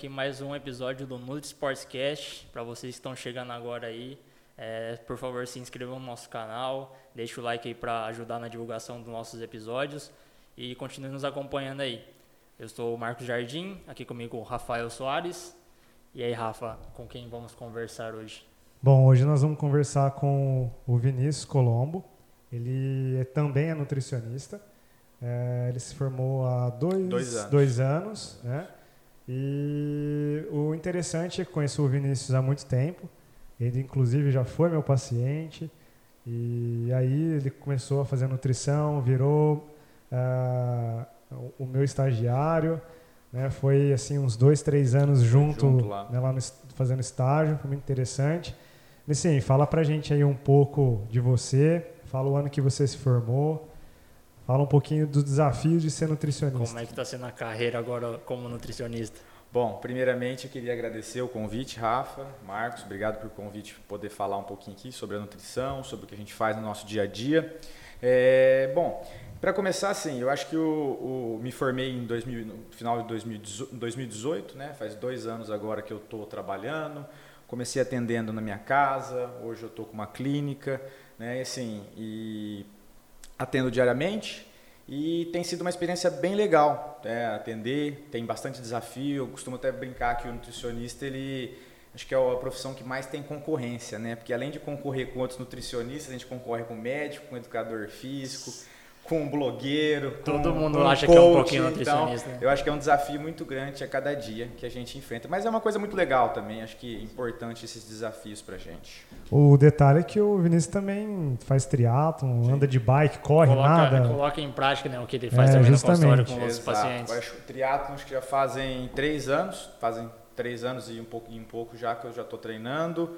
aqui mais um episódio do Nutri Sportscast. Para vocês que estão chegando agora aí, é, por favor se inscrevam no nosso canal, deixe o like aí para ajudar na divulgação dos nossos episódios e continue nos acompanhando aí. Eu sou o Marcos Jardim, aqui comigo o Rafael Soares. E aí, Rafa, com quem vamos conversar hoje? Bom, hoje nós vamos conversar com o Vinícius Colombo. Ele é, também é nutricionista. É, ele se formou há dois, Dois anos. dois anos, né? E o interessante é que conheço o Vinícius há muito tempo. Ele, inclusive, já foi meu paciente. E aí ele começou a fazer nutrição, virou ah, o- meu estagiário. Né? Foi assim uns dois, três anos junto, Junto lá. né, lá no fazendo estágio, foi muito interessante. E sim, fala pra gente aí um pouco de você, fala o ano que você se formou, fala um pouquinho dos desafios de ser nutricionista. Como é que está sendo a carreira agora como nutricionista? Bom, primeiramente eu queria agradecer o convite, Rafa, Marcos, obrigado pelo convite, poder falar um pouquinho aqui sobre a nutrição, sobre o que a gente faz no nosso dia a dia. É, bom, para começar, assim, eu acho que o, o- me formei em 2000, no final de 2018, 2018, né? Faz dois anos agora que eu estou trabalhando. Comecei atendendo na minha casa, hoje eu estou com uma clínica, né? E, assim, e atendo diariamente e tem sido uma experiência bem legal né? atender, tem bastante desafio, eu costumo até brincar que o nutricionista ele acho que é a profissão que mais tem concorrência, né? Porque além de concorrer com outros nutricionistas, a gente concorre com médico, com educador físico, com blogueiro, Todo com, mundo com acha que é um coach, pouquinho nutricionista, Então, né? eu acho que é um desafio muito grande a cada dia que a gente enfrenta, mas é uma coisa muito legal também, acho que é importante esses desafios pra gente. O detalhe é que o Vinícius também faz triatlon, anda de bike, corre, coloca, nada. coloca em prática né, o que ele faz É, também justamente. no consultório com os pacientes. Eu acho que o triatlon acho que já fazem três anos, fazem três anos e um pouco, e um pouco já que eu já estou treinando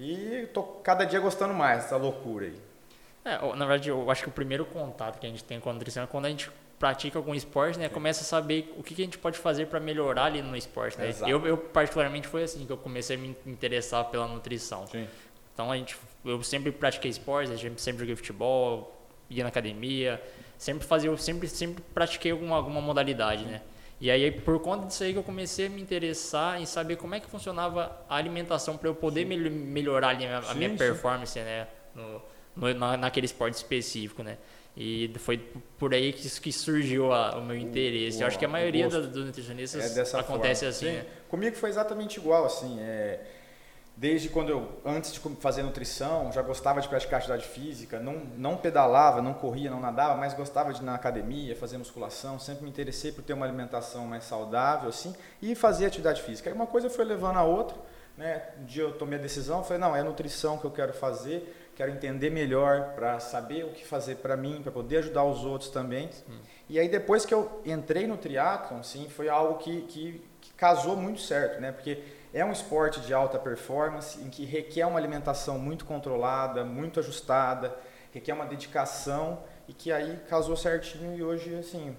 e tô cada dia gostando mais dessa loucura aí. É, na verdade, eu acho que o primeiro contato que a gente tem com a nutrição é quando a gente pratica algum esporte, né? Começa a saber o que, que a gente pode fazer para melhorar ali no esporte, né? Eu, eu, particularmente, foi assim que eu comecei a me interessar pela nutrição. Sim. Então, a gente, eu sempre pratiquei esportes, a gente sempre joguei futebol, ia na academia, sempre fazia, eu sempre, sempre pratiquei alguma, alguma modalidade, né? E aí, por conta disso aí que eu comecei a me interessar em saber como é que funcionava a alimentação para eu poder mel- melhorar ali a, a Sim, minha sim. performance, né? No, no- na, naquele esporte específico, né? E foi por aí que, que surgiu a- o meu interesse. eu acho que a maioria dos, dos nutricionistas É acontece forma. assim, Sim. né? Comigo foi exatamente igual, assim, é, desde quando eu, antes de fazer nutrição, já gostava de praticar atividade física, não, não pedalava, não corria, não nadava, mas gostava de ir na academia, fazer musculação, sempre me interessei por ter uma alimentação mais saudável, assim, e fazer atividade física. Aí uma coisa foi levando a outra, né, um dia eu tomei a decisão, falei, não, é a nutrição que eu quero fazer, quero entender melhor para saber o que fazer para mim, para poder ajudar os outros também. E aí depois que eu entrei no triatlon, sim, foi algo que, que, que casou muito certo, né? Porque é um esporte de alta performance em que requer uma alimentação muito controlada, muito ajustada, requer uma dedicação e que aí casou certinho e hoje, assim,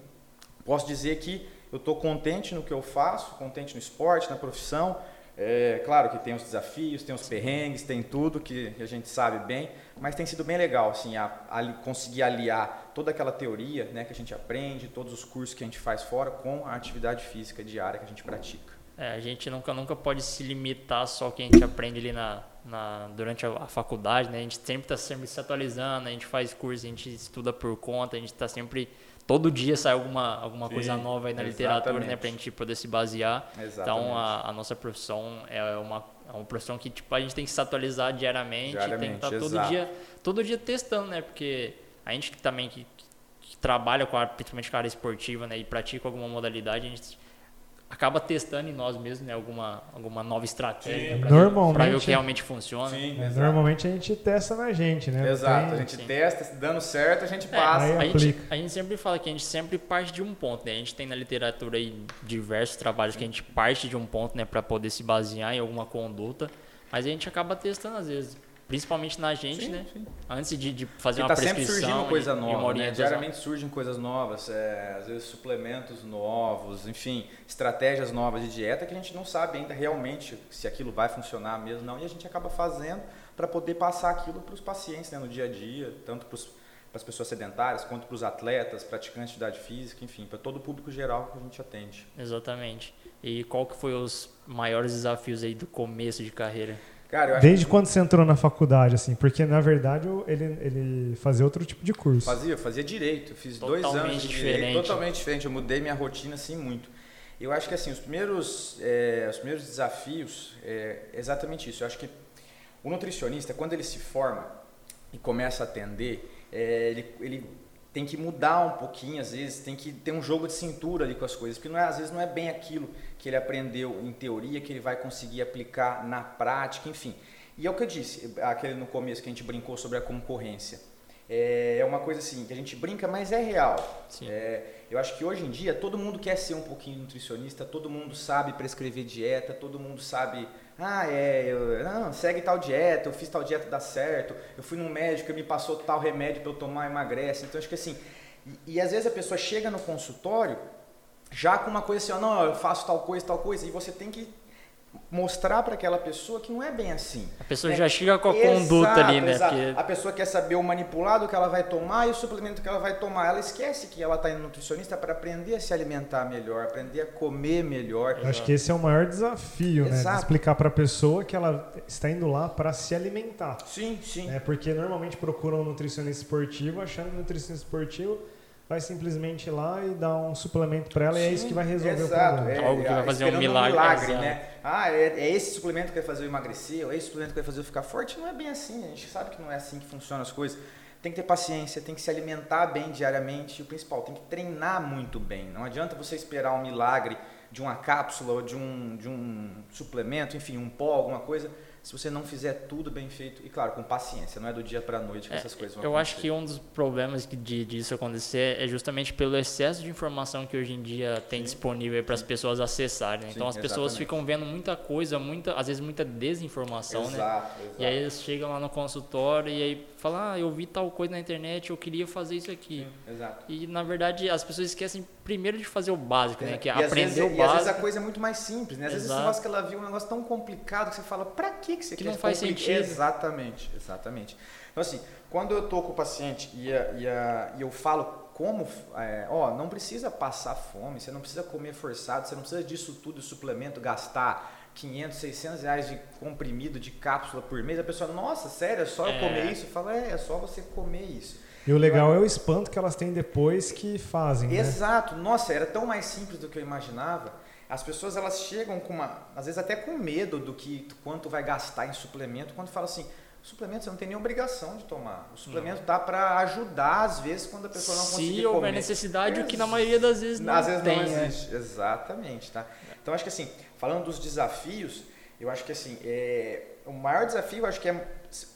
posso dizer que eu estou contente no que eu faço, contente no esporte, na profissão. É, claro que tem os desafios, tem os perrengues, tem tudo que a gente sabe bem, mas tem sido bem legal assim, a, ali- conseguir aliar toda aquela teoria né, que a gente aprende, todos os cursos que a gente faz fora com a atividade física diária que a gente pratica. É, a gente nunca, nunca pode se limitar só ao que a gente aprende ali na, na, durante a, a faculdade, né? A gente sempre está sempre se atualizando, a gente faz curso, a gente estuda por conta, a gente está sempre... Todo dia sai alguma, alguma Sim, coisa nova aí na literatura, né? Pra gente poder se basear. Exatamente. Então, a, a nossa profissão é uma, é uma profissão que tipo, a gente tem que se atualizar diariamente, tem que Diariamente, estar todo exato. dia, todo dia testando, né? Porque a gente que também que, que trabalha com a, principalmente com a área esportiva, né? E pratica alguma modalidade, a gente acaba testando em nós mesmos, né? Alguma, alguma nova estratégia Sim. para ver, Normalmente- pra ver o que realmente funciona. Sim, É, Normalmente a gente testa na gente, né? Não Exato, tem- a gente Sim. testa, dando certo, a gente É, passa. Aí a, gente, aplica. a gente sempre fala que a gente sempre parte de um ponto, né? A gente tem na literatura aí diversos trabalhos que a gente parte de um ponto, né, para poder se basear em alguma conduta, mas a gente acaba testando às vezes, principalmente na gente, Sim, né? sim. Antes de, de fazer Porque uma tá sempre prescrição surgindo coisa e, e uma nova, né? orientação. Diariamente surgem coisas novas, é, às vezes suplementos novos, enfim, estratégias novas de dieta que a gente não sabe ainda realmente se aquilo vai funcionar mesmo não, e a gente acaba fazendo para poder passar aquilo para os pacientes né, no dia a dia, tanto para para as pessoas sedentárias, quanto para os atletas, praticantes de atividade física, enfim, para todo o público geral que a gente atende. Exatamente. E qual que foi os maiores desafios aí do começo de carreira? Cara, Desde que... quando você entrou na faculdade, assim? Porque, na verdade, ele, ele fazia outro tipo de curso. Fazia, fazia direito. Fiz totalmente dois anos de diferente. direito, totalmente diferente. Eu mudei minha rotina, assim, muito. Eu acho que, assim, os primeiros, é, os primeiros desafios é exatamente isso. Eu acho que o nutricionista, quando ele se forma e começa a atender, é, ele, ele tem que mudar um pouquinho, às vezes, tem que ter um jogo de cintura ali com as coisas, porque não é, às vezes não é bem aquilo que ele aprendeu em teoria que ele vai conseguir aplicar na prática, enfim. E é o que eu disse, aquele no começo que a gente brincou sobre a concorrência. É, é uma coisa assim, que a gente brinca, mas é real. É, eu acho que hoje em dia todo mundo quer ser um pouquinho nutricionista, todo mundo sabe prescrever dieta, todo mundo sabe ah, é, eu, não, segue tal dieta, eu fiz tal dieta, dá certo. Eu fui num médico, ele me passou tal remédio para eu tomar, emagrece. Então, acho que assim, e, e, às vezes a pessoa chega no consultório já com uma coisa assim, ó, não, eu faço tal coisa, tal coisa, e você tem que mostrar para aquela pessoa que não é bem assim. A pessoa né? já chega com a exato, conduta ali, né? Porque... A pessoa quer saber o manipulado que ela vai tomar e o suplemento que ela vai tomar. Ela esquece que ela está indo nutricionista para aprender a se alimentar melhor, aprender a comer melhor. Eu acho que esse é o maior desafio, exato. né? De explicar para a pessoa que ela está indo lá para se alimentar. Sim, sim. É porque normalmente procuram um nutricionista esportivo achando que nutricionista esportivo vai simplesmente ir lá e dar um suplemento para ela Sim, e é isso que vai resolver exato, o problema. É, Algo que vai fazer um milagre. Um milagre né? Ah, é, é, esse suplemento que vai fazer eu emagrecer, ou é esse suplemento que vai fazer eu ficar forte. Não é bem assim, a gente sabe que não é assim que funcionam as coisas. Tem que ter paciência, tem que se alimentar bem diariamente e o principal, tem que treinar muito bem. Não adianta você esperar um milagre de uma cápsula ou de um, de um suplemento, enfim, um pó, alguma coisa se você não fizer tudo bem feito e claro com paciência não é do dia para a noite que é, essas coisas vão eu acontecer. acho que um dos problemas de, disso acontecer é justamente pelo excesso de informação que hoje em dia tem Sim. disponível para as pessoas acessarem né? então as pessoas exatamente. ficam vendo muita coisa muita às vezes muita desinformação exato, né exato. e aí eles chegam lá no consultório e aí falam ah eu vi tal coisa na internet eu queria fazer isso aqui Sim, exato. e na verdade as pessoas esquecem primeiro de fazer o básico né que é e aprender vezes, o básico e às vezes a coisa é muito mais simples né às vezes esse negócio que ela viu um negócio tão complicado que você fala para que que você que quer não faz sentido. Exatamente, exatamente. Então, assim, quando eu estou com o paciente e, a, e, a, e eu falo como, é, ó, não precisa passar fome, você não precisa comer forçado, você não precisa disso tudo, suplemento, gastar 500, 600 reais de comprimido, de cápsula por mês. A pessoa, nossa, sério, é só eu comer isso? Eu falo, é, é só você comer isso. E o legal é o espanto que elas têm depois que fazem. Né? Exato. Nossa, era tão mais simples do que eu imaginava. As pessoas elas chegam com uma, às vezes até com medo do que quanto vai gastar em suplemento, quando fala assim, suplemento você não tem nem obrigação de tomar. O suplemento não. dá para ajudar às vezes quando a pessoa não Se conseguir Se houver necessidade, o que na maioria das vezes não Às vezes tem, não existe. Né? Exatamente, tá? Então acho que assim, falando dos desafios, eu acho que assim, é, o maior desafio acho que é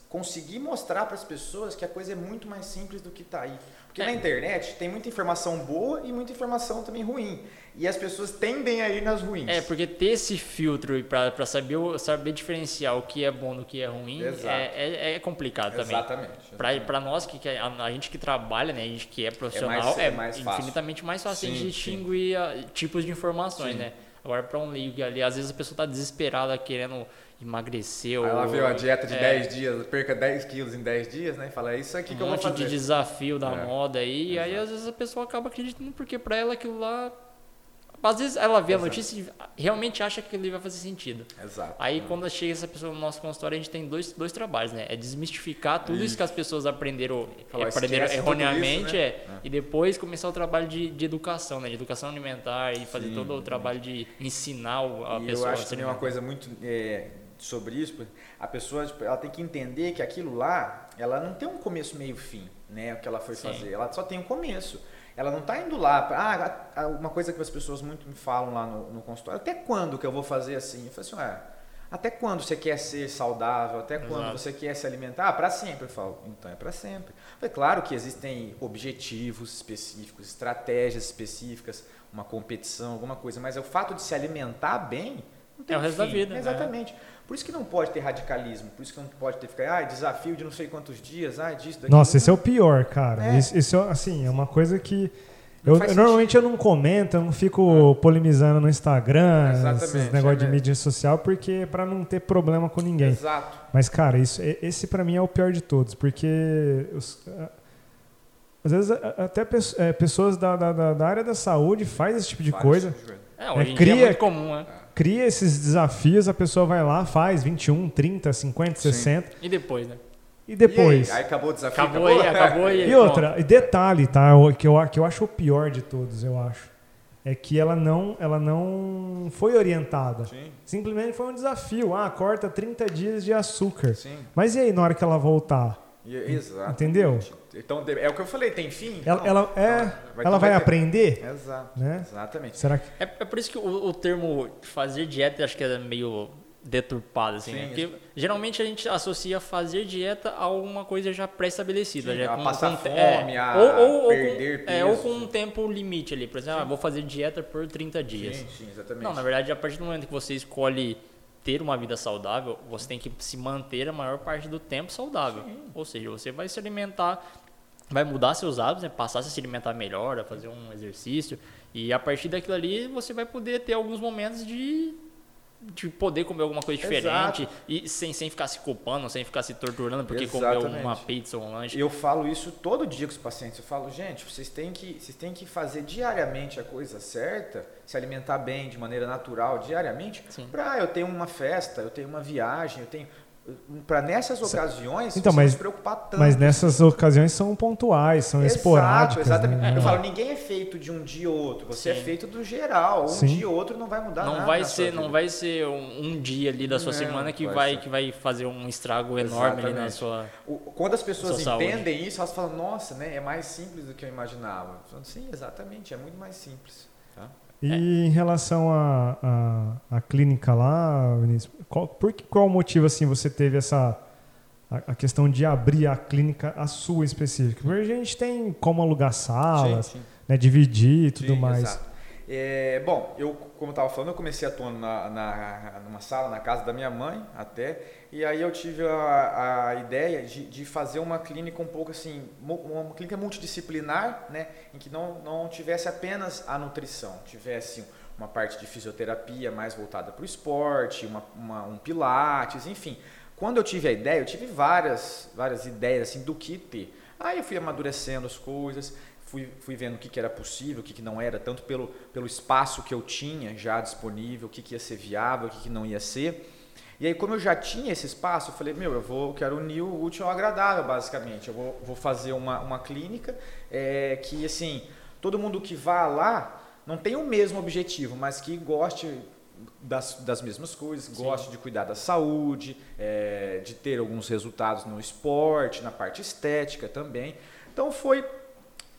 conseguir mostrar para as pessoas que a coisa é muito mais simples do que está aí. Porque é. na internet tem muita informação boa e muita informação também ruim. E as pessoas tendem a ir nas ruins. É, porque ter esse filtro para saber, saber diferenciar o que é bom do que é ruim é, é, é, complicado também. Exatamente. Para nós, que, que a, a, gente que trabalha, né, a gente que é profissional, é, mais, é mais infinitamente mais fácil sim, distinguir a, tipos de informações, sim. né? Agora, para um leigo ali, às vezes a pessoa está desesperada querendo emagreceu. Aí ela viu a dieta de é, 10 dias, perca 10 quilos em 10 dias, né? Fala, é isso aqui um que eu vou fazer. Um monte de desafio da é. moda aí, e aí às vezes a pessoa acaba acreditando porque para ela aquilo lá às vezes ela vê Exato. a notícia e realmente acha que aquilo vai fazer sentido. Exato. Aí quando chega essa pessoa no nosso consultório, a gente tem dois, dois trabalhos, né? É desmistificar tudo isso, isso que as pessoas aprenderam, Falar, aprenderam erroneamente isso, né? é, é, e depois começar o trabalho de, de educação, né? De educação alimentar e fazer Sim. todo o trabalho de ensinar a e pessoa. Eu acho também uma coisa muito é, sobre isso, a pessoa tipo, ela tem que entender que aquilo lá, ela não tem um começo, meio, fim, né? O que ela foi Sim. fazer, ela só tem um começo. Ela não está indo lá para. Ah, uma coisa que as pessoas muito me falam lá no, no consultório: até quando que eu vou fazer assim? Eu falo assim: ah, até quando você quer ser saudável? Até quando Exato. você quer se alimentar? Ah, para sempre. Eu falo: então é para sempre. É claro que existem objetivos específicos, estratégias específicas, uma competição, alguma coisa, mas é o fato de se alimentar bem. É o resto fim. da vida. Né? Exatamente. Né? Por isso que não pode ter radicalismo, por isso que não pode ter ficar, ah, desafio de não sei quantos dias, ah, disso, daquilo. Nossa, esse é o pior, cara. É. Isso, isso, assim, é uma coisa que eu, normalmente eu não comento, eu não fico ah. polemizando no Instagram, Exatamente, esses negócios é de mídia social, porque para não ter problema com ninguém. Exato. Mas cara, isso esse para mim é o pior de todos, porque os, Às vezes até pes- é, pessoas da, da, da- área da saúde faz esse tipo de Vários coisa. É, hoje em cria- dia é muito comum, né? Cria esses desafios, a pessoa vai lá, faz 21, 30, 50, Sim. 60 E depois, né? e depois. E aí, aí acabou o desafio? Acabou aí, acabou aí. E outra, e detalhe, tá? O que eu, que eu acho o pior de todos, eu acho. É que ela não, ela não foi orientada. Sim, Simplesmente foi um desafio. Ah, corta 30 dias de açúcar. sim. Mas e aí, na hora que ela voltar? E- Exato. Entendeu? Então, é o que eu falei, tem fim? Ela, Não. ela, é, Então, ela vai ter- aprender? Exato. Né? Exatamente. Será que. É, é por isso que o, o termo fazer dieta acho que é meio deturpado, assim, né? Sim, Porque geralmente a gente associa fazer dieta a alguma coisa já pré-estabelecida. Sim, já a com- passar com fome, a ou, ou, perder com, é, ou com um tempo limite ali. Por exemplo, ah, vou fazer dieta por 30 dias. Sim, sim, exatamente. Não, na verdade, a partir do momento que você escolhe ter uma vida saudável, você tem que se manter a maior parte do tempo saudável. Ou seja, você vai se alimentar, vai mudar seus hábitos, né? passar a se alimentar melhor, a fazer um exercício. E a partir daquilo ali, você vai poder ter alguns momentos de, de poder comer alguma coisa diferente Exato. e sem, sem ficar se culpando, sem ficar se torturando porque comeu Exatamente. uma pizza ou um lanche. Eu falo isso todo dia com os pacientes. Eu falo, gente, vocês têm que, vocês têm que fazer diariamente a coisa certa, se alimentar bem de maneira natural diariamente. Pra eu tenho uma festa, eu tenho uma viagem, eu tenho para nessas ocasiões Então, você mas- não se preocupar tanto. Mas nessas ocasiões são pontuais, são Exato, esporádicas. Exatamente. né? Eu falo, ninguém é feito de um dia ou outro. Você Sim. é feito do geral. Um Sim. dia ou outro não vai mudar nada. não vai na sua ser não vai ser um, um dia ali da sua Não, semana que vai vai, ser. que vai fazer um estrago enorme ali na sua O- Quando as pessoas Sua saúde. entendem isso, elas falam, nossa, né, é mais simples do que eu imaginava. Eu falo, Sim, exatamente, é muito mais simples. tá? E É. em relação à à à clínica lá, Vinícius, qual, por que, qual motivo assim você teve essa a, a questão de abrir a clínica a sua específica? Porque a gente tem como alugar salas, Sim, sim. né, dividir e tudo Sim, mais. exato. É, bom, eu, como estava falando, eu comecei atuando na, na, numa sala na casa da minha mãe até, e aí eu tive a, a ideia de, de fazer uma clínica um pouco assim, uma clínica multidisciplinar, né, em que não, não tivesse apenas a nutrição, tivesse uma parte de fisioterapia mais voltada para o esporte, uma, uma- um pilates, enfim. Quando eu tive a ideia, eu tive várias, várias ideias assim do que ter. Aí eu fui amadurecendo as coisas, fui, fui vendo o que, que era possível, o que, que não era, tanto pelo, pelo espaço que eu tinha já disponível, o que, que ia ser viável, o que, que não ia ser. E aí, como eu já tinha esse espaço, eu falei, meu, eu vou, eu quero unir o útil ao agradável, basicamente. Eu vou, vou fazer uma, uma clínica é, que, assim, todo mundo que vá lá não tem o mesmo objetivo, mas que goste das, das mesmas coisas, goste de cuidar da saúde, é, de ter alguns resultados no esporte, na parte estética também. Então, foi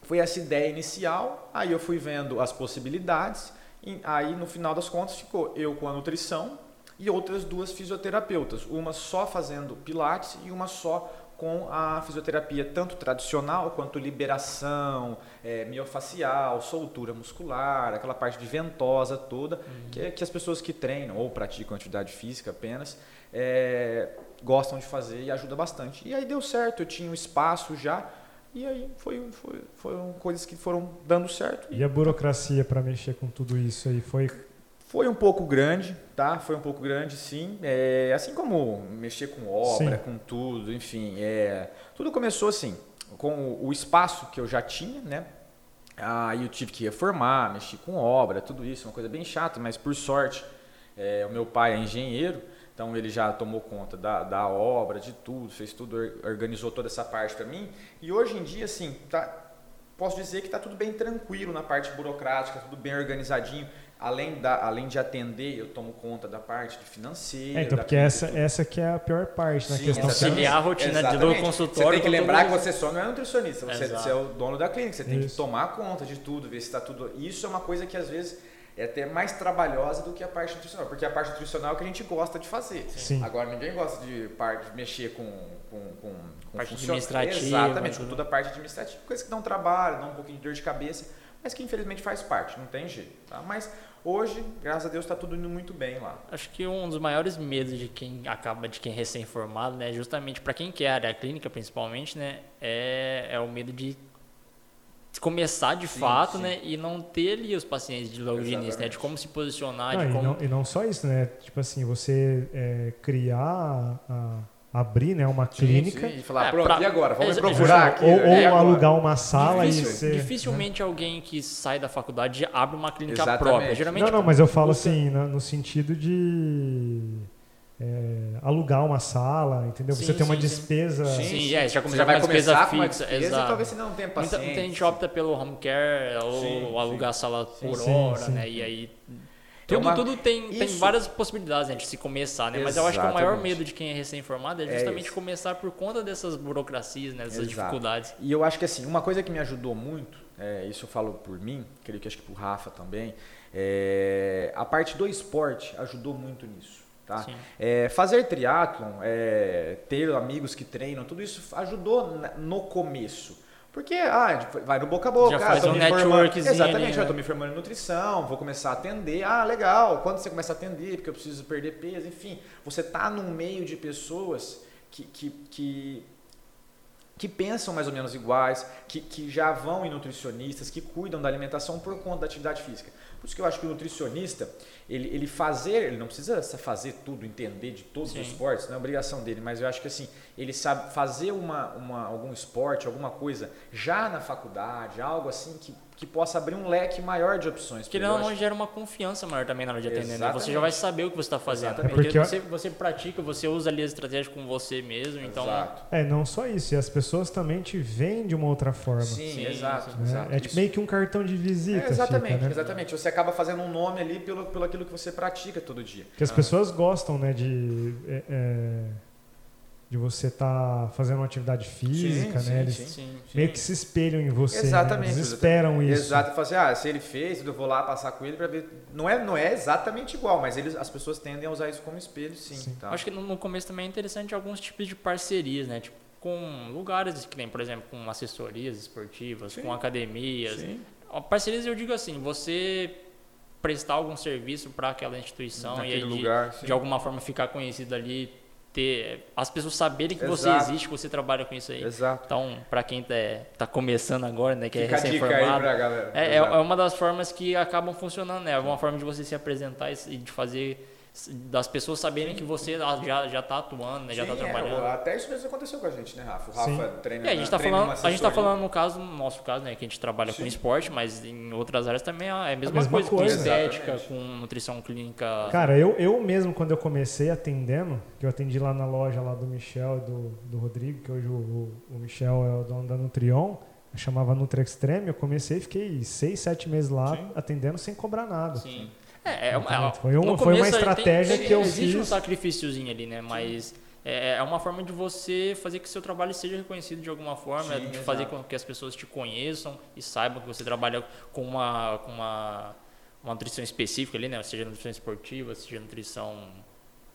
foi essa ideia inicial, aí eu fui vendo as possibilidades, e aí no final das contas ficou eu com a nutrição e outras duas fisioterapeutas, uma só fazendo pilates e uma só com a fisioterapia tanto tradicional quanto liberação, é, miofacial, soltura muscular, aquela parte de ventosa toda, que, é- que as pessoas que treinam ou praticam atividade física apenas é, gostam de fazer e ajuda bastante. E aí deu certo, eu tinha um espaço já, e aí foi, foi, foram coisas que foram dando certo. E a burocracia para mexer com tudo isso aí foi Foi um pouco grande, tá? Foi um pouco grande, sim. É, assim como mexer com obra, Sim. com tudo, enfim. É, tudo começou assim, com o, espaço que eu já tinha, né? Aí eu tive que reformar, mexer com obra, tudo isso, uma coisa bem chata, mas por sorte, é, o meu pai é engenheiro, então ele já tomou conta da, da obra, de tudo, fez tudo, or- organizou toda essa parte para mim. E hoje em dia, assim, tá, posso dizer que está tudo bem tranquilo na parte burocrática, tudo bem organizadinho. Além, da, além de atender, eu tomo conta da parte de financeira. É, então, porque essa, essa que é a pior parte na Sim, questão exatamente. Conciliar a rotina de- do Exatamente. consultório Você tem que lembrar que você só não é nutricionista, você, você é o dono da clínica, você tem Isso. que tomar conta de tudo, ver se está tudo. Isso é uma coisa que às vezes é até mais trabalhosa do que a parte nutricional, porque a parte nutricional é o que a gente gosta de fazer. Sim. Agora ninguém gosta de, parte, de mexer com, com, com, com Parte funcio- administrativa, Exatamente, com tudo. toda a parte administrativa, coisa que dá um trabalho, dá um pouquinho de dor de cabeça, mas que infelizmente faz parte, não tem jeito. Tá? Mas hoje, graças a Deus, está tudo indo muito bem lá. Acho que um dos maiores medos de quem acaba, de quem é recém-formado, né, justamente para quem quer a área clínica, principalmente, né, é, é o medo de começar de Sim, fato, sim. né, e não ter ali os pacientes de logo de início, né, de como se posicionar, Não, de e, como não, e não só isso, né? Tipo assim, você é, criar a, abrir né, uma clínica. Sim, sim. E falar, É, pronto, pra- e agora? Vamos Exa- procurar aqui. Ou, né? ou E agora? alugar uma sala Difícil- e ser. dificilmente alguém que sai da faculdade abre uma clínica Exatamente. própria. Geralmente Não, não, mas eu falo você- assim, no sentido de é, alugar uma sala, entendeu? Sim, você tem uma sim, sim. despesa. Sim, é, já Você começa vai com uma começar com uma fixa, despesa, exato. talvez você não tenha Muita, paciência. muita gente opta pelo home care ou Sim, alugar a sala por Sim, hora, sim. né? E aí. Tudo, uma- tudo tem, tem várias possibilidades né, de se começar, né? Mas eu acho que o maior Exatamente. medo de quem é recém-formado é É justamente esse. começar por conta dessas burocracias, né? Dessas Exato. dificuldades. E eu acho que assim, uma coisa que me ajudou muito, é, isso eu falo por mim, creio que acho que por Rafa também, é, a parte do esporte ajudou muito nisso. Tá? É, fazer triatlon, é, ter amigos que treinam, tudo isso ajudou no começo. Porque ah, vai no boca a boca, Já ah, faz tô um networkzinho Exatamente, ali, eu né? estou me formando em nutrição, vou começar a atender. Ah, legal. Quando você começa a atender, porque eu preciso perder peso, enfim, você tá num meio de pessoas que, que, que, que pensam mais ou menos iguais, que, que já vão em nutricionistas, que cuidam da alimentação por conta da atividade física. Por isso que eu acho que o nutricionista, ele, ele fazer, ele não precisa fazer tudo, entender de todos Sim. os esportes, não é obrigação dele, mas eu acho que assim, ele sabe fazer uma, uma, algum esporte, alguma coisa já na faculdade, algo assim que, que possa abrir um leque maior de opções. Eu não, acho- gera uma confiança maior também na hora de atender, né? Você já vai saber o que você está fazendo. Exatamente. Porque, É porque- você, você pratica, você usa ali as estratégias com você mesmo, então... Exato. É, não só isso, e as pessoas também te veem de uma outra forma. Sim, Sim, exato. né? exato. É tipo Isso- meio que um cartão de visita. É, exatamente, fica, né? exatamente. Você acaba fazendo um nome ali pelo, pelo aquilo que você pratica todo dia. Porque as pessoas gostam, né, de, é, é, de você estar fazendo uma atividade física, sim, né? Eles sim. Sim, meio sim. que se espelham em você. né? Exatamente. Eles esperam isso. Exato, e fala assim, ah, se ele fez, eu vou lá passar com ele para ver. Não é, não é exatamente igual, mas eles, as pessoas tendem a usar isso como espelho, sim. Sim. Tá? Acho que no no começo também é interessante alguns tipos de parcerias, né? Tipo, com lugares que nem, por exemplo, com assessorias esportivas, Sim. com academias. Sim. Parcerias eu digo assim, você prestar algum serviço para aquela instituição e aí Naquele de, lugar, sim. de alguma forma ficar conhecido ali, ter as pessoas saberem que você Exato. existe, que você trabalha com isso aí. Exato. Então, para quem tá, tá começando agora, né, que Fica é a dica aí recém-formado, é, é, é uma das formas que acabam funcionando, né? É uma forma de você se apresentar e de fazer das pessoas saberem que você já já está atuando, né? já está Sim, é, trabalhando. até isso mesmo aconteceu com a gente, né, Rafa? O Rafa Sim. treina. É, a gente está treina falando, a gente tá falando no caso, no nosso caso, né, que a gente trabalha com Sim. esporte, mas em outras áreas também é a mesma, mesma coisa, com coisa. estética, Exatamente. com nutrição clínica. Cara, eu, eu mesmo, quando eu comecei atendendo, que eu atendi lá na loja lá do Michel e do, do Rodrigo, que hoje o, o, o Michel é o dono da Nutrion, eu chamava Nutri Extreme, eu comecei e fiquei seis, sete meses lá Sim. atendendo sem cobrar nada. Sim. É, é, uma- Foi um- foi uma estratégia tem- que eu Existe um fiz. sacrifíciozinho ali, né? Mas é, é uma forma de você fazer que seu trabalho seja reconhecido de alguma forma, Sim, de fazer exato. com que as pessoas te conheçam e saibam que você trabalha com uma, com uma, uma nutrição específica ali, né? Seja nutrição esportiva, seja nutrição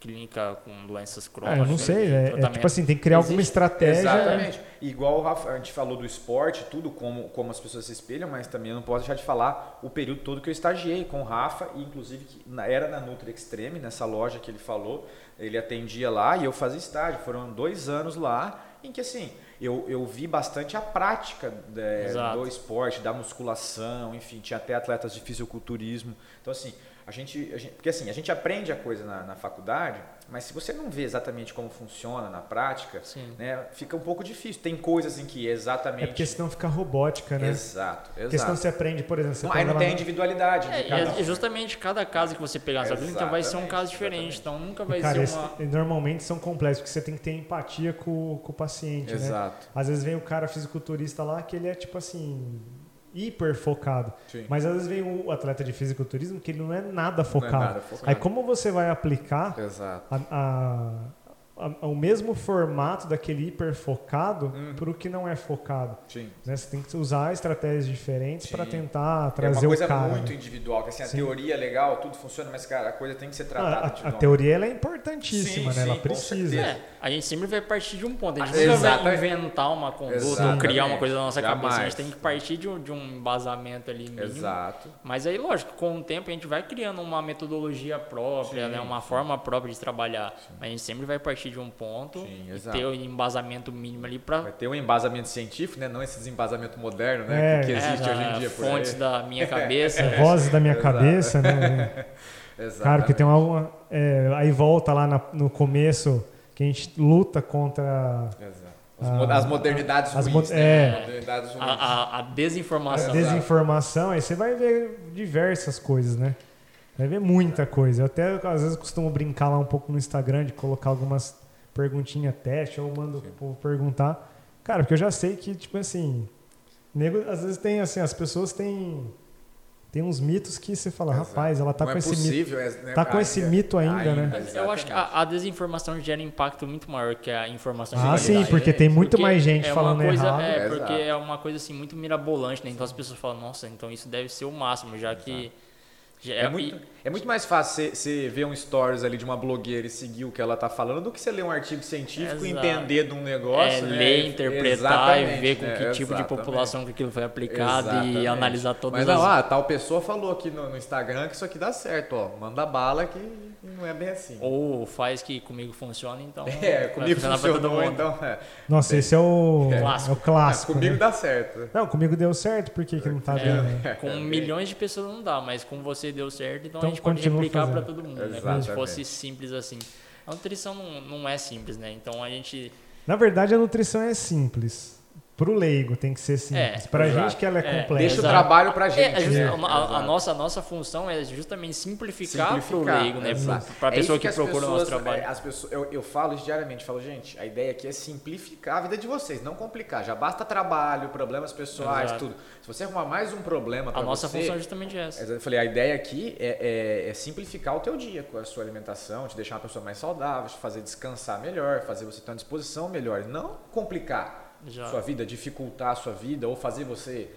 clínica com doenças Ah, crônicas. eu não sei, é- é, tratamento. tipo assim, tem que criar alguma Existe- estratégia. Exatamente. Igual o Rafa, a gente falou do esporte, tudo como, como as pessoas se espelham, mas também eu não posso deixar de falar o período todo que eu estagiei com o Rafa, e inclusive que na- era na Nutri Extreme, nessa loja que ele falou, ele atendia lá e eu fazia estágio. Foram dois anos lá em que assim, eu, eu vi bastante a prática é, do esporte, da musculação, enfim, tinha até atletas de fisiculturismo. Então assim, a gente, a gente- porque assim, a gente aprende a coisa na, na faculdade, mas se você não vê exatamente como funciona na prática, né, fica um pouco difícil. Tem coisas em que exatamente. É porque senão fica robótica, né? Exato, Porque senão exato. você aprende, por exemplo, você Não, aí não tem a individualidade É, de e cada é- um. justamente cada caso que você pegar nessa clínica vai ser um caso Exatamente, diferente. Então nunca E, vai cara, ser uma. esse- normalmente são complexos, porque você tem que ter empatia com, com o paciente, né? Exato. Às vezes vem o cara fisiculturista lá que ele é tipo assim hiper focado, Sim. mas às vezes vem o atleta de fisiculturismo que ele não é nada é focado. nada focado. Aí como você vai aplicar a- a- o mesmo formato daquele hiper focado Uhum. para o que não é focado? Sim. né? Você tem que usar estratégias diferentes para tentar É uma trazer coisa o cara. muito né? individual, que assim, a Sim. teoria é legal, tudo funciona, mas cara, a coisa tem que ser Ah, tratada a, a teoria ela é importantíssima, Sim, né? sim, ela precisa. É, a gente sempre vai partir de um ponto. A gente Ah, nunca vai inventar uma conduta ou criar uma coisa na nossa cabeça. A Jamais. gente tem que partir de um, de um embasamento ali mínimo. Exato. Mas aí, lógico, com o tempo a gente vai criando uma metodologia própria, Sim, né? uma forma própria de trabalhar. Mas a gente sempre vai partir de um ponto Sim, e ter o embasamento mínimo ali para Vai ter um embasamento científico, né? Não esse desembasamento moderno, né? É. que, que existe é, hoje em dia por fontes aí. da minha cabeça. Vozes da minha Exato. cabeça, né? Exatamente. Cara, porque tem uma. é, aí volta lá na- no começo que a gente luta contra Exato. As, mo- as modernidades as ruins, mo- né? é. Modernidades ruins. A, a, a a desinformação. desinformação, aí você vai ver diversas coisas, né? Vai ver muita coisa. Eu até às vezes costumo brincar lá um pouco no Instagram de colocar algumas perguntinhas teste ou mando o povo perguntar. Cara, porque eu já sei que, tipo assim, nego, às vezes tem assim, as pessoas têm tem uns mitos que você fala, Exato. rapaz, ela tá Não com é esse mito. possível, é- né? tá com esse mito ainda, né? Mas eu acho que a, a desinformação gera impacto muito maior que a informação Ah, sim, porque tem muito Porque mais gente é falando coisa, errado. É, É, porque exato. é uma coisa assim muito mirabolante, né? Então as pessoas falam, nossa, então isso deve ser o máximo, já que. Já- É muito, é muito mais fácil você ver um stories ali de uma blogueira e seguir o que ela tá falando do que você ler um artigo científico e entender de um é, negócio. né? ler, interpretar Exatamente, e ver com né? que tipo de população que aquilo foi aplicado e Exatamente. analisar todas Mas as não, ah, tal pessoa falou aqui no, no Instagram que isso aqui dá certo, ó. Manda bala que não é bem assim. Ou faz que comigo funcione, então. é, comigo funcionou, então. É. Nossa, esse é o É. clássico. É o clássico Ah, comigo né? dá certo. Não, comigo deu certo, por que, que não tá É. dando? né? Com milhões de pessoas não dá, mas com você deu certo, então, Então a gente pode replicar para todo mundo, né? Como se fosse simples assim. A nutrição não, não é simples, né? Então a gente. Na verdade, a nutrição é simples. Pro leigo tem que ser simples. É, pra exato. gente que ela é, É, complexa. Deixa o trabalho pra É, gente. é né? a, a- nossa, a nossa função é justamente simplificar, para o Simplificar, leigo, né? exato. Para a É pessoa que, as procura o nosso pessoas- trabalho. é, as pessoas, eu, eu falo isso diariamente, falo, gente, a ideia aqui é simplificar a vida de vocês, não complicar. Já basta trabalho, problemas pessoais, Exato. tudo. Se você arrumar mais um problema para a você... nossa função é justamente essa. Eu falei, a ideia aqui é, é- é simplificar o teu dia com a sua alimentação, te deixar uma pessoa mais saudável, te fazer descansar melhor, fazer você ter uma disposição melhor, não complicar Já. sua vida, dificultar a sua vida ou fazer você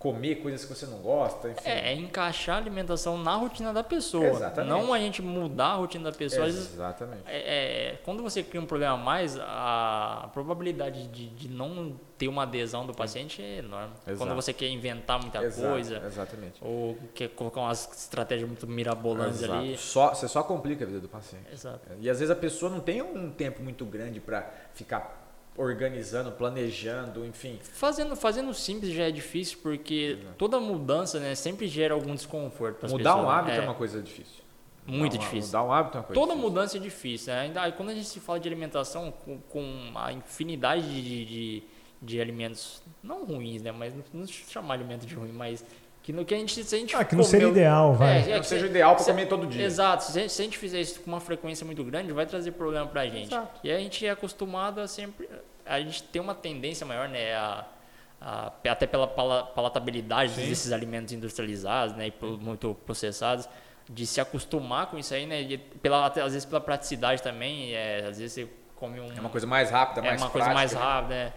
comer coisas que você não gosta, enfim. É, é encaixar a alimentação na rotina da pessoa. Exatamente. Não a gente mudar a rotina da pessoa. Vezes, Exatamente. é, é, quando você cria um problema a mais, a probabilidade de, de não ter uma adesão do paciente é enorme. Exato. Quando você quer inventar muita Exato, coisa, Exatamente. ou quer colocar umas estratégias muito mirabolantes Exato. ali. Só, você só complica a vida do paciente. Exato. E às vezes a pessoa não tem um tempo muito grande para ficar organizando, planejando, enfim. Fazendo, fazendo simples já é difícil, porque toda mudança né, sempre gera algum desconforto para Mudar pessoas. um hábito é, é uma coisa difícil. muito Mudar um- difícil. Mudar um hábito é uma coisa Toda difícil. mudança é difícil. Né? Ainda quando a gente se fala de alimentação com, com a infinidade de, de, de alimentos, não ruins, né? Mas não, não chamar alimento de ruim, mas que no que a gente se a gente Ah, que não seria comeu- ideal, vai. É, Que não que seja se- ideal para comer todo dia. Exato. Se a, gente, se a gente fizer isso com uma frequência muito grande, vai trazer problema pra gente. Exato. E a gente é acostumado a sempre. A gente tem uma tendência maior, né? A, a- até pela pala- palatabilidade Sim. desses alimentos industrializados, né? E pro- muito processados, de se acostumar com isso aí, né? E pela, até, às vezes pela praticidade também. É, às vezes você come um. É uma coisa mais rápida, é mais uma coisa mais prática, né? rápida, né?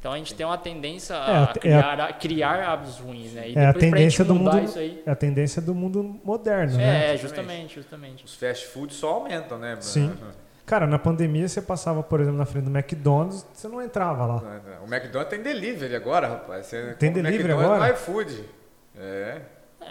Então a gente tem uma tendência É, a, a- é a- criar, a criar hábitos ruins, né? E É a tendência do mundo. isso aí. É a tendência do mundo moderno, né? É, justamente, justamente. Os fast foods só aumentam, né? Sim. Cara, na pandemia você passava, por exemplo, na frente do McDonald's, você não entrava lá. O McDonald's tem delivery agora, rapaz. Você Tem delivery McDonald's agora? no iFood. É. É,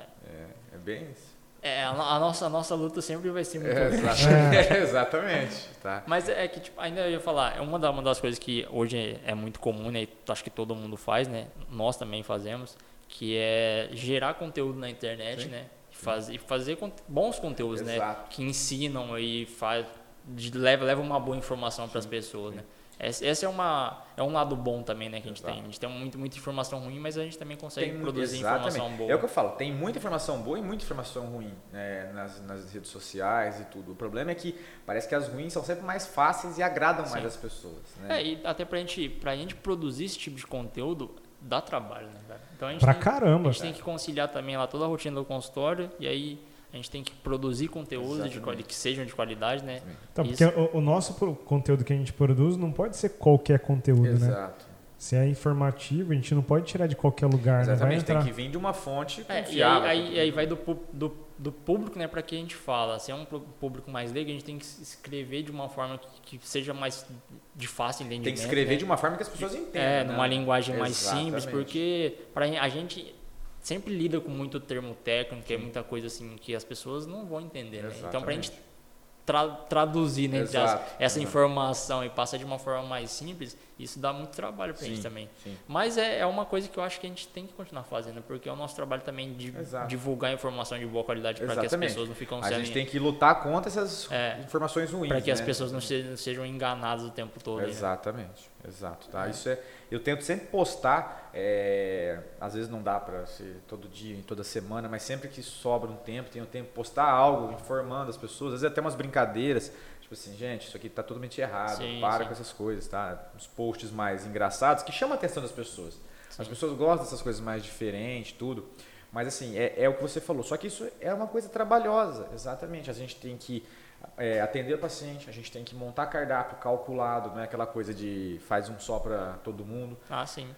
é bem isso. É, a, no- a nossa, a nossa luta sempre vai ser muito É, grande. exatamente. exatamente. Tá. Mas é que, tipo, ainda eu ia falar, é uma, da- uma das coisas que hoje é muito comum, né? e Acho que todo mundo faz, né? Nós também fazemos, que é gerar conteúdo na internet, Sim. né? E faz, e fazer bons conteúdos, né? Exato. Que ensinam e faz, de- leva, leva uma boa informação para as pessoas, né? Esse, é, uma, é um lado bom também, né? Que a gente Exato. tem. A gente tem muito, muita informação ruim, mas a gente também consegue Tem- produzir exatamente. informação boa. É o que eu falo, tem muita informação boa e muita informação ruim né, nas, nas redes sociais e tudo. O problema é que parece que as ruins são sempre mais fáceis e agradam mais Sim. as pessoas. Né? É, e até pra gente, pra gente produzir esse tipo de conteúdo, dá trabalho, né, cara? Então a gente Pra tem, caramba. A gente tem que conciliar também lá toda a rotina do consultório e aí a gente tem que produzir conteúdos que sejam de qualidade, né? Então, Isso. porque o, o nosso conteúdo que a gente produz não pode ser qualquer conteúdo, né? Exato. Se é informativo, a gente não pode tirar de qualquer lugar, né? Vai Exatamente, tem entrar. que vir de uma fonte É, e confiável. aí, aí, aí vai do, do, do público, né, para que a gente fala. Se é um público mais leigo, a gente tem que escrever de uma forma que, que seja mais de fácil entendimento. Tem que escrever né? de uma forma que as pessoas entendam. É, né? numa linguagem mais simples, Exatamente. porque pra, a gente sempre lida com muito termo técnico, que é muita coisa assim que as pessoas não vão entender, né? Então pra gente tra- traduzir né, Exato, essa exato. informação e passar de uma forma mais simples, Isso dá muito trabalho pra gente Sim, também. sim. Mas é, é uma coisa que eu acho que a gente tem que continuar fazendo, porque é o nosso trabalho também de Exato. divulgar informação de boa qualidade para que as pessoas não ficam A sendo gente tem que lutar contra essas É. informações ruins. para que as né? pessoas não sejam, enganadas o tempo todo. né? Exatamente, exato. Tá? Isso é, eu tento sempre postar, é, às vezes não dá para ser todo dia, toda semana, mas sempre que sobra um tempo, tenho tempo de postar algo, informando as pessoas, às vezes até umas brincadeiras, tipo assim, gente, isso aqui tá totalmente errado, Sim, para sim. com essas coisas, tá? Uns posts mais engraçados que chamam a atenção das pessoas. As pessoas gostam dessas coisas mais diferentes, tudo. Mas assim, é, é o que você falou. Só que isso é uma coisa trabalhosa, exatamente. A gente tem que é, atender o paciente, a gente tem que montar cardápio calculado, não é aquela coisa de faz um só para todo mundo. Ah, sim.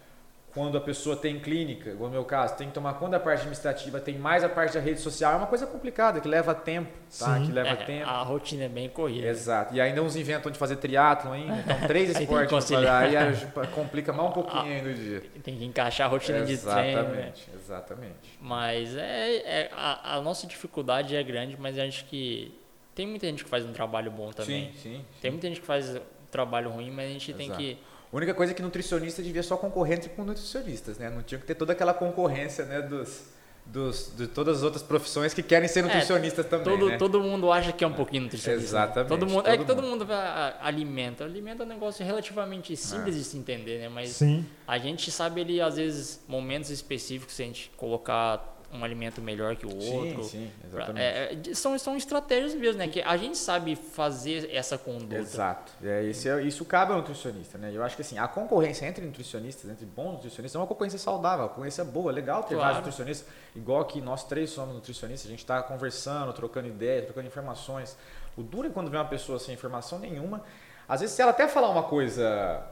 Quando a pessoa tem clínica, igual no meu caso, tem que tomar conta da parte administrativa, tem mais a parte da rede social, é uma coisa complicada, que leva tempo, tá? Sim. Que leva É, tempo. a rotina é bem corrida. Exato. E ainda uns inventam de fazer triatlon ainda, então três tem esportes fazer, aí complica mais um pouquinho ainda o dia. Tem que encaixar a rotina de treino. né? Exatamente, exatamente. Mas é, é- a, a nossa dificuldade é grande, mas eu acho que tem muita gente que faz um trabalho bom também. Sim, sim. Tem muita gente que faz um trabalho ruim, mas a gente tem Exato. que. A única coisa é que nutricionista devia só concorrer entre com nutricionistas, né? Não tinha que ter toda aquela concorrência, né, dos, dos, de todas as outras profissões que querem ser nutricionistas também, Todo, né? todo mundo acha que é um pouquinho nutricionista. Exatamente, Todo mundo, é todo que todo mundo vai- a- alimenta. Alimenta é um negócio relativamente simples É. de se entender, né? Mas Sim. a gente sabe ali, às vezes, momentos específicos, se a gente colocar um alimento melhor que o outro. Sim, sim, exatamente. é, é, são, são estratégias mesmo, né? Que a gente sabe fazer essa conduta. Exato. É, esse é- isso cabe ao nutricionista, né? Eu acho que assim, a concorrência entre nutricionistas, entre bons nutricionistas, é uma concorrência saudável, uma concorrência boa, legal ter Claro. vários nutricionistas. Igual que nós três somos nutricionistas, a gente está conversando, trocando ideias, trocando informações. O duro é quando vem uma pessoa sem informação nenhuma. Às vezes, se ela até falar uma coisa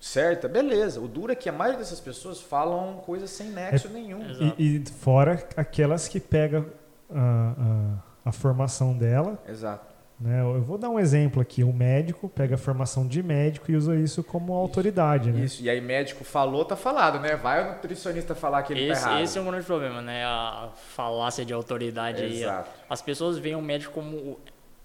certa, beleza. O duro é que a maioria dessas pessoas falam coisas sem nexo nenhum. Exato. E, e fora aquelas que pegam a, a, a formação dela, Exato. né? Eu vou dar um exemplo aqui. O médico pega a formação de médico e usa isso como autoridade, né? Isso. E aí, médico falou, tá falado, né? Vai o nutricionista falar que ele Esse, tá errado. esse é um grande problema, né? A falácia de autoridade. aí. Exato. As pessoas veem o médico como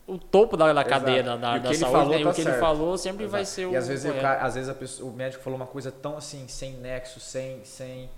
o, topo da, da cadeia da, E da, o que da ele saúde, falou né? E tá o que ele certo. falou sempre vai Exato. ser o E às vezes, o, correto. cara- às vezes pessoa- o médico falou uma coisa tão assim, sem nexo, sem, sem,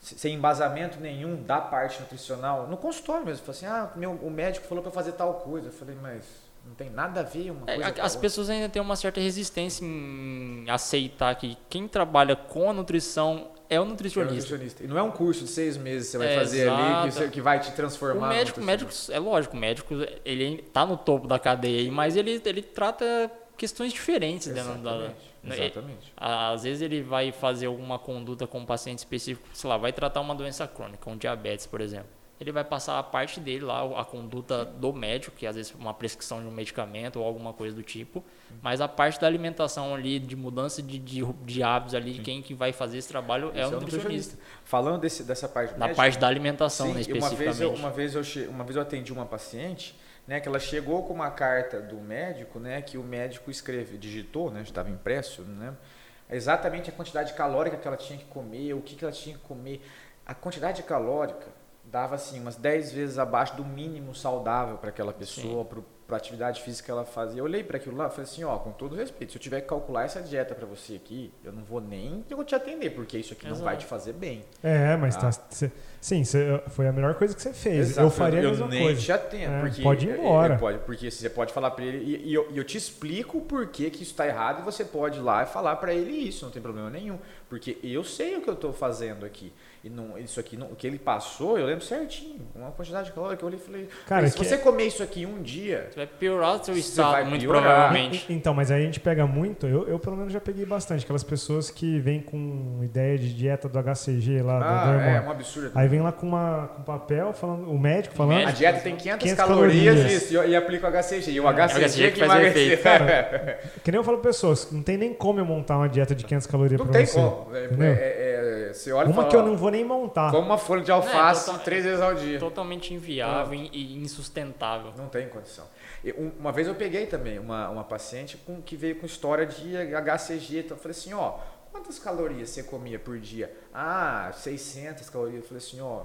sem embasamento nenhum da parte nutricional, no consultório mesmo. Falou assim, ah, meu, o médico falou para fazer tal coisa. Eu falei, mas não tem nada a ver uma É, coisa a as pessoas ainda têm uma certa resistência em aceitar que quem trabalha com a nutrição é o É um nutricionista. nutricionista. E não é um curso de seis meses que você vai É, fazer ali que, exato. você- que vai te O transformar. médico, o médico, nutricionista. é lógico, o médico ele tá no topo da cadeia, mas ele, ele trata questões diferentes dentro da. Exatamente. né, Exatamente. Às vezes ele vai fazer alguma conduta com um paciente específico, sei lá, vai tratar uma doença crônica, um diabetes, por exemplo. Ele vai passar a parte dele lá, a conduta do médico, que às vezes é uma prescrição de um medicamento ou alguma coisa do tipo, mas a parte da alimentação ali, de mudança de, de, de hábitos ali, quem que vai fazer esse trabalho é Esse o nutricionista. Falando desse, dessa parte médica, parte da alimentação, Sim, né, e uma vez, especificamente. eu, uma, vez eu uma vez eu atendi uma paciente, né, que ela chegou com uma carta do médico, né, que o médico escreve, digitou, né, estava impresso, né, exatamente a quantidade calórica que ela tinha que comer, o que, que ela tinha que comer. A quantidade calórica dava assim umas 10 vezes abaixo do mínimo saudável para aquela pessoa, para a atividade física que ela fazia. Eu olhei para aquilo lá e falei assim, ó, com todo respeito, se eu tiver que calcular essa dieta para você aqui, eu não vou nem eu vou te atender, porque isso aqui não vai Exato. te fazer bem. É, mas tá, cê- sim, cê- foi a melhor coisa que você fez. Exato, eu faria a mesma nem coisa. te atendo, É, porque pode ir embora. é, pode, porque você pode falar para ele e, e eu, e eu te explico o porquê que isso está errado e você pode ir lá e falar para ele isso, não tem problema nenhum, porque eu sei o que eu estou fazendo aqui. E não, isso aqui, não, o que ele passou, eu lembro certinho, uma quantidade de calórica, eu olhei e falei, Cara, se que- você comer isso aqui um dia, Você vai piorar o seu estado, muito piorar. provavelmente. E- Então, mas aí a gente pega muito, eu, eu pelo menos já peguei bastante, aquelas pessoas que vêm com ideia de dieta do HCG lá, do- do ah, é hormônio. um absurdo. Aí vem lá com, uma, com papel, falando, o médico falando. médico. a dieta tem 500, 500 calorias, calorias. isso, e, e aplica o HCG. E o HCG, HCG que que faz efeito. Cara, que nem eu falo pra pessoas, não tem nem como eu montar uma dieta de 500 calorias não pra tem você. como. É, é, é, você olha Uma fala, que eu não vou nem montar. Come uma folha de alface total- três vezes ao dia. Totalmente inviável e insustentável. Não tem condição. Uma vez eu peguei também uma, uma paciente com, que veio com história de HCG. Então eu falei assim, ó, quantas calorias você comia por dia? Ah, 600 calorias. Eu falei assim, ó,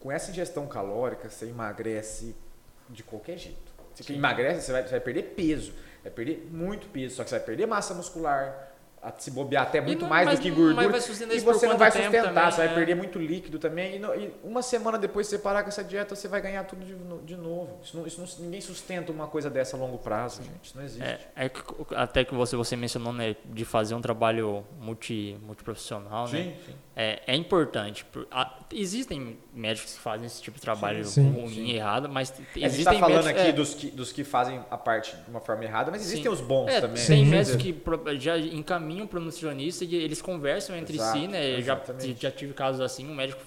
com essa ingestão calórica você emagrece de qualquer jeito. Você emagrece, você vai, você vai perder peso. Vai perder muito peso, só que você vai perder massa muscular. A se bobear até muito não- mais mas do que não- gordura. mas vai sustentar e você não vai tempo sustentar, também, você vai é. perder muito líquido também. E, no- e uma semana depois você parar com essa dieta, você vai ganhar tudo de, de novo. Isso não, isso não- ninguém sustenta uma coisa dessa a longo prazo, gente. Isso não existe. É, é que- até que você, você mencionou, né, de fazer um trabalho multi, multiprofissional, né? Sim, sim. É, é importante. existem médicos que fazem esse tipo de trabalho Sim. ruim Sim. e errado, mas A gente existem está falando médicos, aqui é, dos, que, dos que fazem a parte de uma forma errada, mas existem Sim. os bons é, também. Tem Sim. médicos que já encaminham para o nutricionista e eles conversam entre Exato, si, né? Já, já tive casos assim, um médico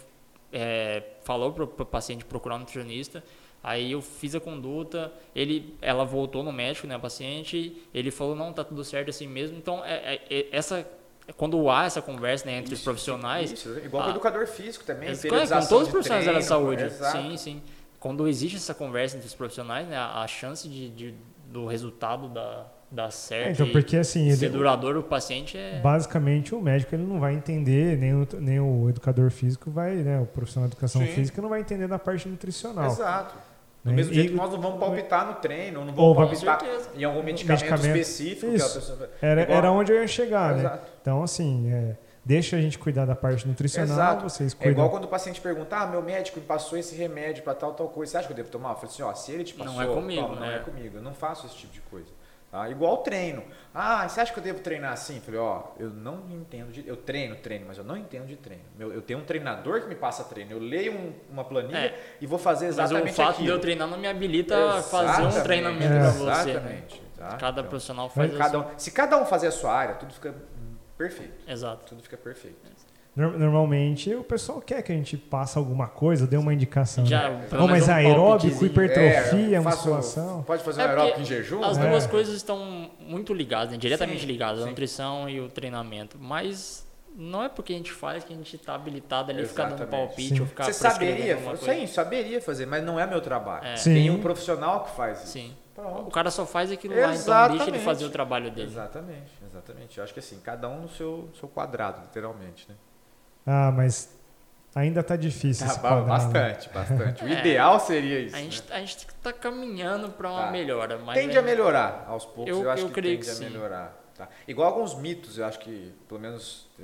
é, falou para o paciente procurar um nutricionista, aí eu fiz a conduta, ele, ela voltou no médico, né, a paciente, ele falou, não, tá tudo certo assim mesmo. Então, é, é- é- essa, quando há essa conversa né, entre os Isso, profissionais, Isso, igual com o educador físico também. é, com todos os profissionais da área da treino, saúde, exato. sim, sim. Quando existe essa conversa entre os profissionais, né, a, a chance de, de- do resultado da, dar certo É, então, e porque assim, ser ele, duradouro o paciente é... basicamente o médico ele não vai entender, nem o, nem o educador físico vai, né, o profissional de educação Sim. física não vai entender da parte nutricional. Exato. Do né? mesmo E- jeito que nós não vamos palpitar no treino, não Ou vamos palpitar em algum medicamento, Medicamento. específico. que a Isso. pessoa... Era, Igual- era onde eu ia chegar, né? Exato. Então, assim, é, deixa a gente cuidar da parte nutricional, Exato. vocês É cuidam. igual quando o paciente pergunta, ah, meu médico me passou esse remédio para tal, tal coisa, você acha que eu devo tomar? Eu falo assim, ó, se ele te Não passou, é comigo, toma, não né? é comigo, eu não faço esse tipo de coisa. Tá? Igual treino. Ah, você acha que eu devo treinar assim? Falei, ó, eu não entendo de... Eu treino, treino, mas eu não entendo de treino. Meu, eu tenho um treinador que me passa treino. Eu leio um- uma planilha É. e vou fazer Mas exatamente o fato aquilo. de eu treinar não me habilita a fazer um Exatamente, treinamento pra você. né? Exatamente. tá? Cada Então, profissional faz a cada um- se cada um fazer a sua área, tudo fica perfeito. Exato. Tudo fica perfeito. Nor- Normalmente o pessoal quer que a gente passe alguma coisa, dê uma indicação. Já, né? pelo Não, mas menos um aeróbico, hipertrofia, É, faço- musculação. Pode fazer É um aeróbico em jejum? As É. duas coisas estão muito ligadas, né? diretamente Sim, ligadas, a sim. nutrição e o treinamento. Mas não é porque a gente faz que a gente está habilitado ali, ficar dando Exatamente. palpite Sim. ou ficar Você saberia, alguma coisa. sim, saberia fazer, mas não é meu trabalho. É. Tem um profissional que faz isso. Sim. O Pronto. cara só faz aquilo lá, então deixa ele Exatamente. fazer o trabalho dele. Exatamente, exatamente. Eu acho que assim, cada um no seu, seu quadrado, literalmente, né? Ah, mas ainda tá difícil Tá, quadrado. bastante, bastante. O É. ideal seria isso. A gente, né? a gente tá caminhando para uma Tá. melhora, mas Tende é- a melhorar aos poucos, eu, Eu- acho eu que creio tende que a sim. melhorar. Tá? Igual alguns mitos, eu acho que, pelo menos eh,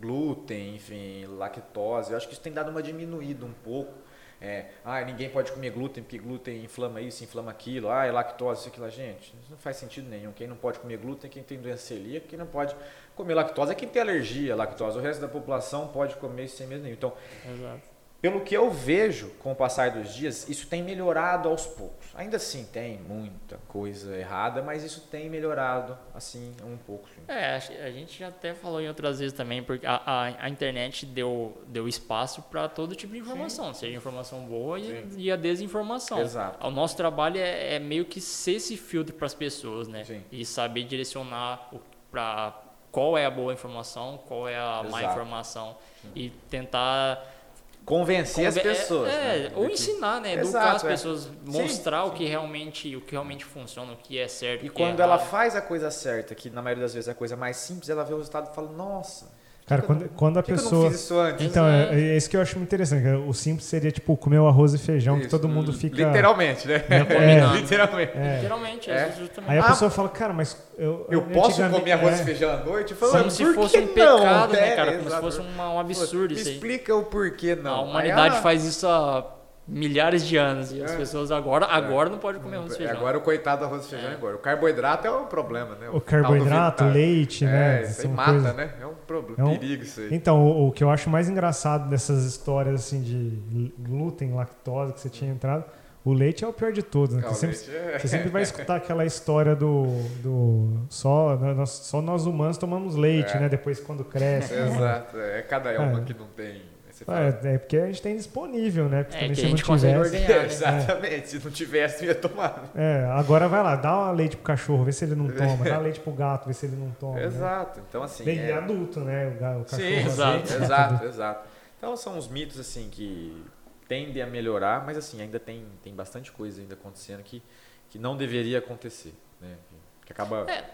glúten, enfim, lactose, eu acho que isso tem dado uma diminuída um pouco. É, ah, ninguém pode comer glúten porque glúten inflama isso, inflama aquilo. Ah, é lactose, isso, aquilo. Gente, isso não faz sentido nenhum. Quem não pode comer glúten é quem tem doença celíaca, quem não pode comer lactose é quem tem alergia à lactose. O resto da população pode comer sem medo nenhum. Então, Exato. Pelo que eu vejo com o passar dos dias, isso tem melhorado aos poucos. Ainda assim tem muita coisa errada, mas isso tem melhorado assim um pouco. Sim. É, a gente já até falou em outras vezes também, porque a, a, a internet deu, deu espaço para todo tipo de informação, seja informação boa e, Sim. e a desinformação. Exato. O nosso trabalho é, é meio que ser esse filtro para as pessoas, né? Sim. E saber direcionar para qual é a boa informação, qual é a má Exato. informação e tentar Convencer as conven- pessoas. é, né? ou que- ensinar, né? Educar Exato, as é. pessoas, mostrar o sim. que realmente o que realmente funciona, o que é certo, E o é quando ela errado. faz a coisa certa, que na maioria das vezes é a coisa mais simples, ela vê o resultado e fala, nossa, Cara, que quando, não- quando a que que eu pessoa. não fiz isso antes? Então, Exato. é, é isso que eu acho muito interessante. que O simples seria, tipo, comer o arroz e feijão, que Isso, todo mundo fica. Literalmente, né? combinando. Literalmente. É. Geralmente, É. é. Aí a Ah, pessoa fala, cara, mas eu. Eu posso comer arroz é, e feijão à noite? Falo, Como "Mas se fosse que um pecado, não? né, É, cara? Como se fosse um, um absurdo Me isso aí. explica o porquê não. A humanidade ah, faz isso há milhares de anos e as É. pessoas agora, agora não podem comer arroz e É, feijão. Agora o coitado do arroz e feijão É. agora. O carboidrato é um problema, né? O do carboidrato, vitamina. leite, né? É, isso aí mata, coisas- né? É um problema, É um- perigo isso aí. Então, o, o que eu acho mais engraçado dessas histórias assim de glúten, lactose que você tinha entrado, o leite é o pior de todos, né? Não, Você sempre, é- você sempre vai escutar aquela história do, do só, nós, só nós humanos tomamos leite, É. né? Depois quando cresce. né? Exato, é cada uma É. que não tem. Você fala, É, é porque a gente tem disponível, né? Porque É, também que se a não gente consegue tivesse. ordenhar, né? Exatamente, se não tivesse, ia tomar. É, agora vai lá, dá uma leite pro cachorro, vê se ele não toma, dá leite pro gato, vê se ele não toma. né? Exato, então assim. Bem, é- adulto, né? O, cachorro Sim, exato, adulto. exato, exato. Então são uns mitos assim que tendem a melhorar, mas assim, ainda tem, tem bastante coisa ainda acontecendo que, que não deveria acontecer, né? Que, que acaba É.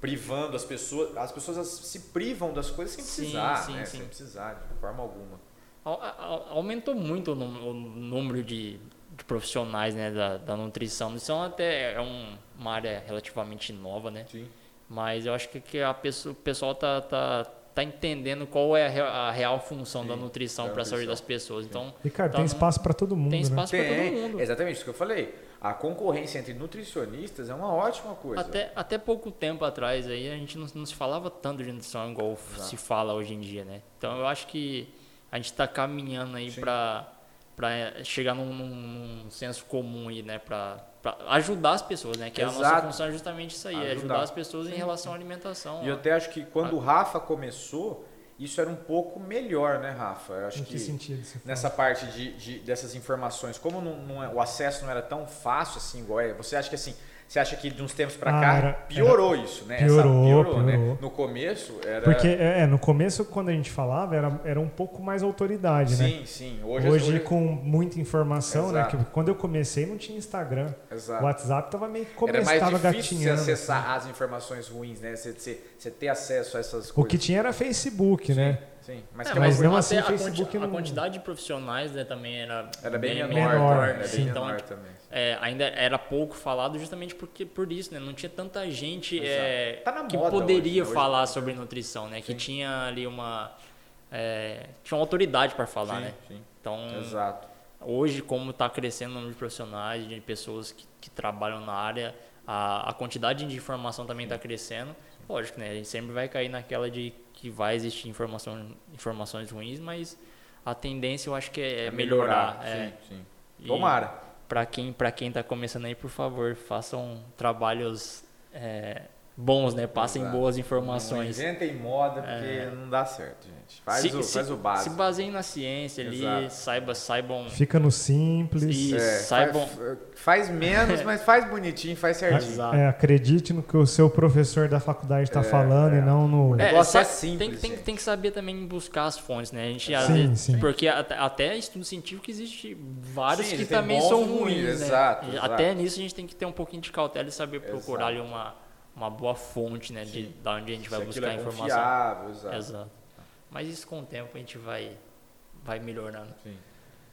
privando as pessoas, as pessoas se privam das coisas sem Sim, precisar, sim, né? sim. Sem precisar, de forma alguma. Au- au- Aumentou muito o número de, de profissionais né, da, da nutrição. Nutrição até é um- uma área relativamente nova, né? Sim. Mas eu acho que, que a pessoa, o pessoal tá, tá, tá entendendo qual é a real, a real função Sim, da nutrição para a saúde das pessoas. Então, Ricardo, tá tem num- espaço para todo mundo, tem né? espaço para todo mundo. exatamente isso que eu falei. A concorrência entre nutricionistas é uma ótima coisa. Até, até pouco tempo atrás aí a gente não, não se falava tanto de nutrição igual Exato. se fala hoje em dia, né? Então eu acho que a gente está caminhando aí para para chegar num, num- num senso comum aí, né? Para ajudar as pessoas, né? Que a nossa Exato. função é justamente isso aí, é Ajudar. ajudar as pessoas em Sim, relação à alimentação. E eu até acho que quando o Rafa começou, isso era um pouco melhor, né, Rafa? Eu acho Em que sentido você fala? nessa parte de, de- dessas informações, como não, não é- o acesso não era tão fácil assim, igual é, você acha que assim, você acha que de uns tempos pra Ah, cá era- piorou isso, né? Piorou, né? piorou. No começo era Porque é, é, no começo, quando a gente falava, era, era um pouco mais autoridade, né? sim, sim. Hoje, Hoje, com muita informação, né? Exato. Que quando eu comecei não tinha Instagram. Exato. O WhatsApp tava meio que Era começando, mais tava difícil você gatinhando. acessar assim. as informações ruins, né? Você, você, você ter acesso a essas O coisas. que tinha era Facebook, né? Sim, mas, É, que mas até assim, a, Facebook quanti- a não- quantidade de profissionais né, também era, era bem, menor, menor, também, era sim. bem Então, menor também. É, ainda era pouco falado justamente porque por isso, né? Não tinha tanta gente é, Tá que poderia hoje, falar Hoje- sobre nutrição, né? Que Sim. tinha ali uma é, tinha uma autoridade para falar, sim, né? sim. Então Exato. hoje como está crescendo o número de profissionais, de pessoas que, que trabalham na área, a, a quantidade de informação também está crescendo. Lógico, né? A gente sempre vai cair naquela de que vai existir informação, informações ruins, mas a tendência eu acho que é, melhorar. é. Sim, sim. Tomara. Para quem para quem está começando aí, por favor, façam trabalhos é, bons, né? Passem Exato. boas Não informações. inventem moda porque É. não dá certo, gente. Faz, Se- o, se- faz o Se básico. baseiem na ciência ali, Exato. saiba, saibam. Fica no simples. Isso, É, saibam. faz, faz menos, mas faz bonitinho, faz certinho. Exato. É, acredite no que o seu professor da faculdade está É, falando é. e não no. O negócio é simples, Tem, tem, tem que saber também buscar as fontes, né? A gente, às Sim, vezes- sim. Porque até, até estudo científico existe vários Sim, que também são ruins, ruins, né? exato, exato. Até nisso a gente tem que ter um pouquinho de cautela e saber procurar Exato. ali uma, uma boa fonte, né? De, da onde a gente vai Se buscar é informação. confiável, exato. Exato. Mas isso com o tempo a gente vai, vai melhorando. Sim.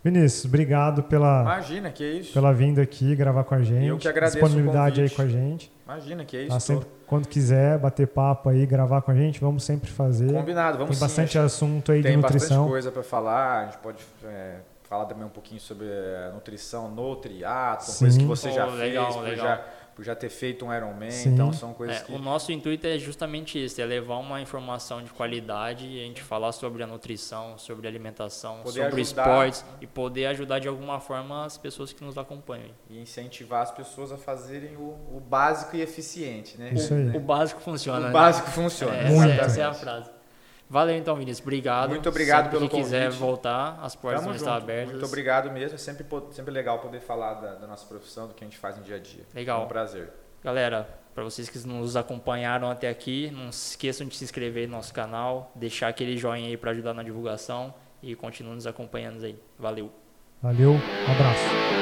Vinícius, obrigado pela, Imagina que é isso. pela vinda aqui, gravar com a gente. Eu que agradeço o Disponibilidade aí com a gente. Imagina que é isso. Tá tô- sempre, quando quiser bater papo aí, gravar com a gente, vamos sempre fazer. Combinado, vamos Tem sim, bastante assunto aí de Tem bastante nutrição. coisa para falar. A gente pode é, falar também um pouquinho sobre é, nutrição no triatlo, Sim. coisas que você Pô, já legal, fez, legal. já, por já ter feito um Ironman. Sim. Então são coisas É, que o nosso intuito é justamente isso, é levar uma informação de qualidade e a gente falar sobre a nutrição, sobre a alimentação, Poder sobre ajudar. esportes e poder ajudar de alguma forma as pessoas que nos acompanham. e incentivar as pessoas a fazerem o, o básico e eficiente, né? Isso aí. O básico funciona. O né? básico funciona. É, essa, essa é a frase. Valeu então, Vinícius. Obrigado. Muito obrigado Sempre pelo que quiser convite. voltar, as portas Tamo vão estar abertas. Muito obrigado mesmo. É sempre, sempre legal poder falar da, da nossa profissão, do que a gente faz no dia a dia. Legal. É um prazer. Galera, para vocês que nos acompanharam até aqui, não se esqueçam de se inscrever no nosso canal, deixar aquele joinha aí para ajudar na divulgação e continuem nos acompanhando aí. Valeu! Valeu, um abraço.